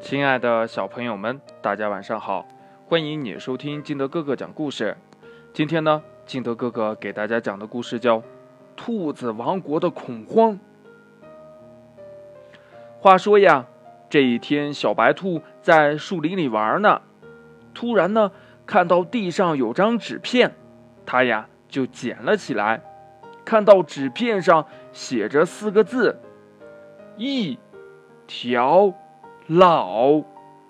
亲爱的小朋友们，大家晚上好！欢迎你收听金德哥哥讲故事。今天呢，金德哥哥给大家讲的故事叫《兔子王国的恐慌》。话说呀，这一天，小白兔在树林里玩呢，突然呢，看到地上有张纸片，它呀就捡了起来，看到纸片上写着四个字：“一条。”老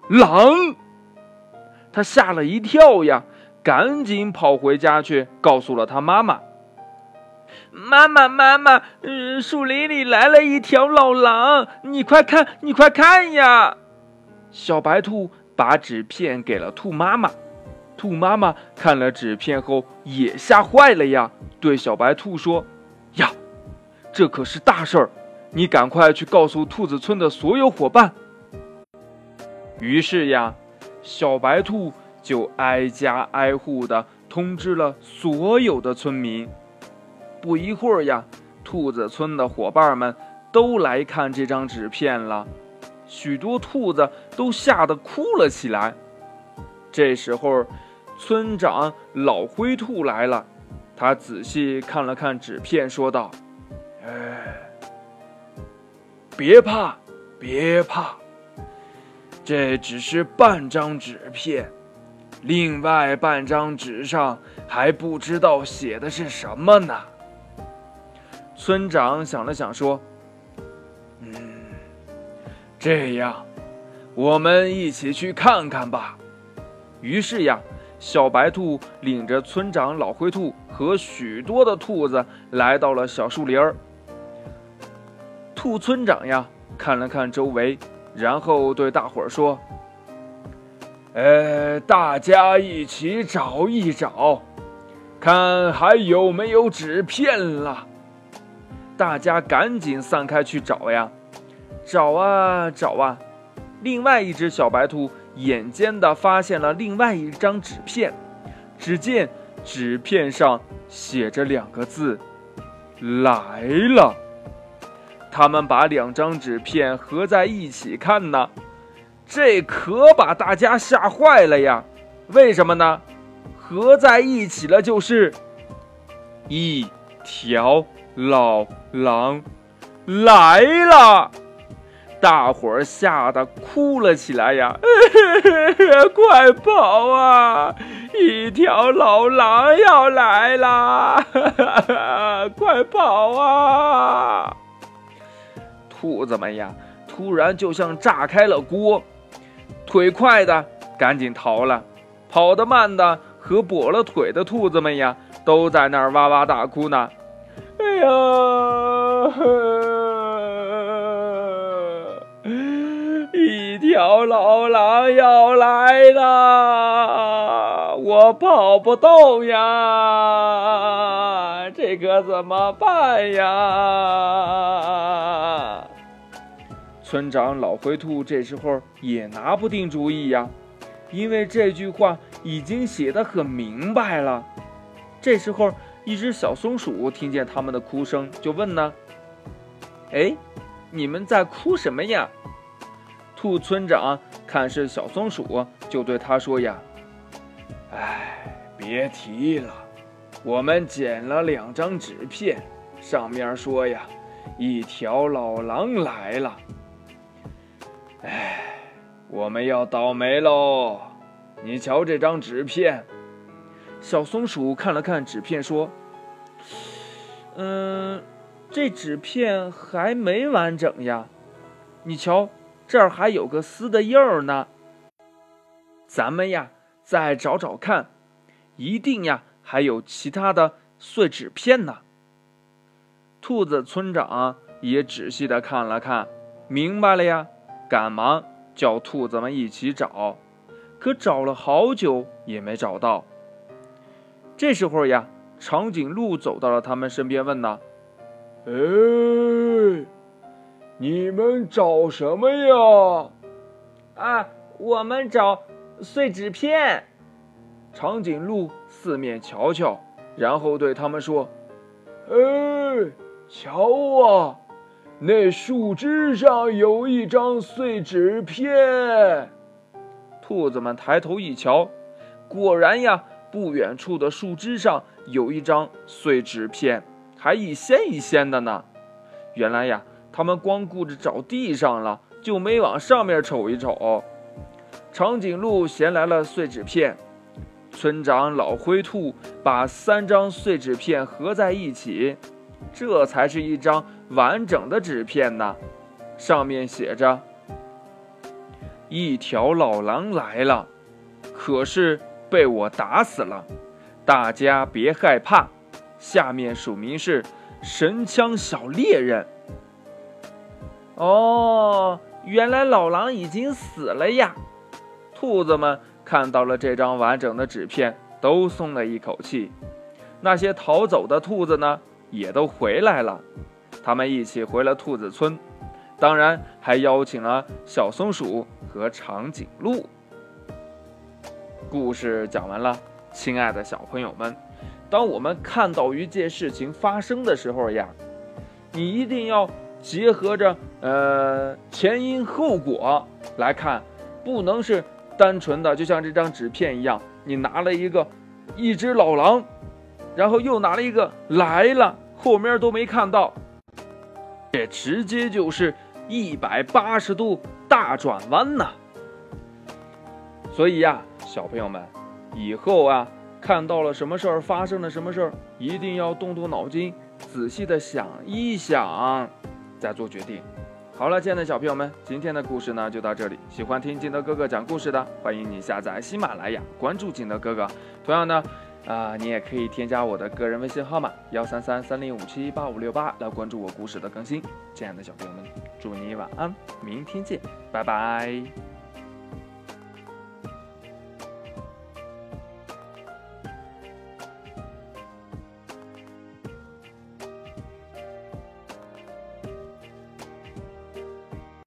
狼，他吓了一跳呀，赶紧跑回家去，告诉了他妈妈。妈妈，妈妈，嗯，树林里来了一条老狼，你快看，你快看呀！小白兔把纸片给了兔妈妈，兔妈妈看了纸片后也吓坏了呀，对小白兔说：“呀，这可是大事儿，你赶快去告诉兔子村的所有伙伴。”于是呀，小白兔就挨家挨户的通知了所有的村民。不一会儿呀，兔子村的伙伴们都来看这张纸片了，许多兔子都吓得哭了起来。这时候，村长老灰兔来了，他仔细看了看纸片，说道：“哎，别怕，别怕。”这只是半张纸片，另外半张纸上还不知道写的是什么呢。村长想了想，说：“嗯，这样，我们一起去看看吧。”于是呀，小白兔领着村长老灰兔和许多的兔子来到了小树林儿。兔村长呀，看了看周围。然后对大伙儿说：“呃，大家一起找一找，看还有没有纸片了。”大家赶紧散开去找呀，找啊找啊。另外一只小白兔眼尖的发现了另外一张纸片，只见纸片上写着两个字：“来了。”他们把两张纸片合在一起看呢，这可把大家吓坏了呀！为什么呢？合在一起了就是一条老狼来了，大伙儿吓得哭了起来呀！快跑啊！一条老狼要来啦！快跑啊！兔子们呀，突然就像炸开了锅，腿快的赶紧逃了，跑得慢的和跛了腿的兔子们呀，都在那儿哇哇大哭呢。哎呀，一条老狼要来了，我跑不动呀，这可怎么办呀？村长老灰兔这时候也拿不定主意呀，因为这句话已经写得很明白了。这时候，一只小松鼠听见他们的哭声，就问呢：“哎，你们在哭什么呀？”兔村长看是小松鼠，就对他说：“呀，哎，别提了，我们捡了两张纸片，上面说呀，一条老狼来了。”我们要倒霉喽！你瞧这张纸片。小松鼠看了看纸片，说：“嗯，这纸片还没完整呀。你瞧，这儿还有个撕的印儿呢。咱们呀，再找找看，一定呀还有其他的碎纸片呢。”兔子村长也仔细的看了看，明白了呀。赶忙叫兔子们一起找，可找了好久也没找到。这时候呀，长颈鹿走到了他们身边，问呢：“哎，你们找什么呀？”“啊，我们找碎纸片。”长颈鹿四面瞧瞧，然后对他们说：“哎，瞧啊！”那树枝上有一张碎纸片。兔子们抬头一瞧，果然呀，不远处的树枝上有一张碎纸片，还一掀一掀的呢。原来呀，他们光顾着找地上了，就没往上面瞅一瞅。长颈鹿衔来了碎纸片。村长老灰兔把三张碎纸片合在一起，这才是一张完整的纸片呢。上面写着：“一条老狼来了，可是被我打死了。大家别害怕。”下面署名是“神枪小猎人”。哦，原来老狼已经死了呀！兔子们。看到了这张完整的纸片，都松了一口气。那些逃走的兔子呢，也都回来了。他们一起回了兔子村，当然还邀请了小松鼠和长颈鹿。故事讲完了，亲爱的小朋友们，当我们看到一件事情发生的时候呀，你一定要结合着呃前因后果来看，不能是。单纯的就像这张纸片一样，你拿了一个一只老狼，然后又拿了一个来了，后面都没看到，这直接就是一百八十度大转弯呐！所以呀，小朋友们，以后啊看到了什么事儿，发生了什么事儿，一定要动动脑筋，仔细的想一想，再做决定。好了，亲爱的小朋友们，今天的故事呢就到这里。喜欢听金德哥哥讲故事的，欢迎你下载喜马拉雅，关注金德哥哥。同样呢，啊，你也可以添加我的个人微信号码幺三三三零五七八五六八来关注我故事的更新。亲爱的小朋友们，祝你晚安，明天见，拜拜。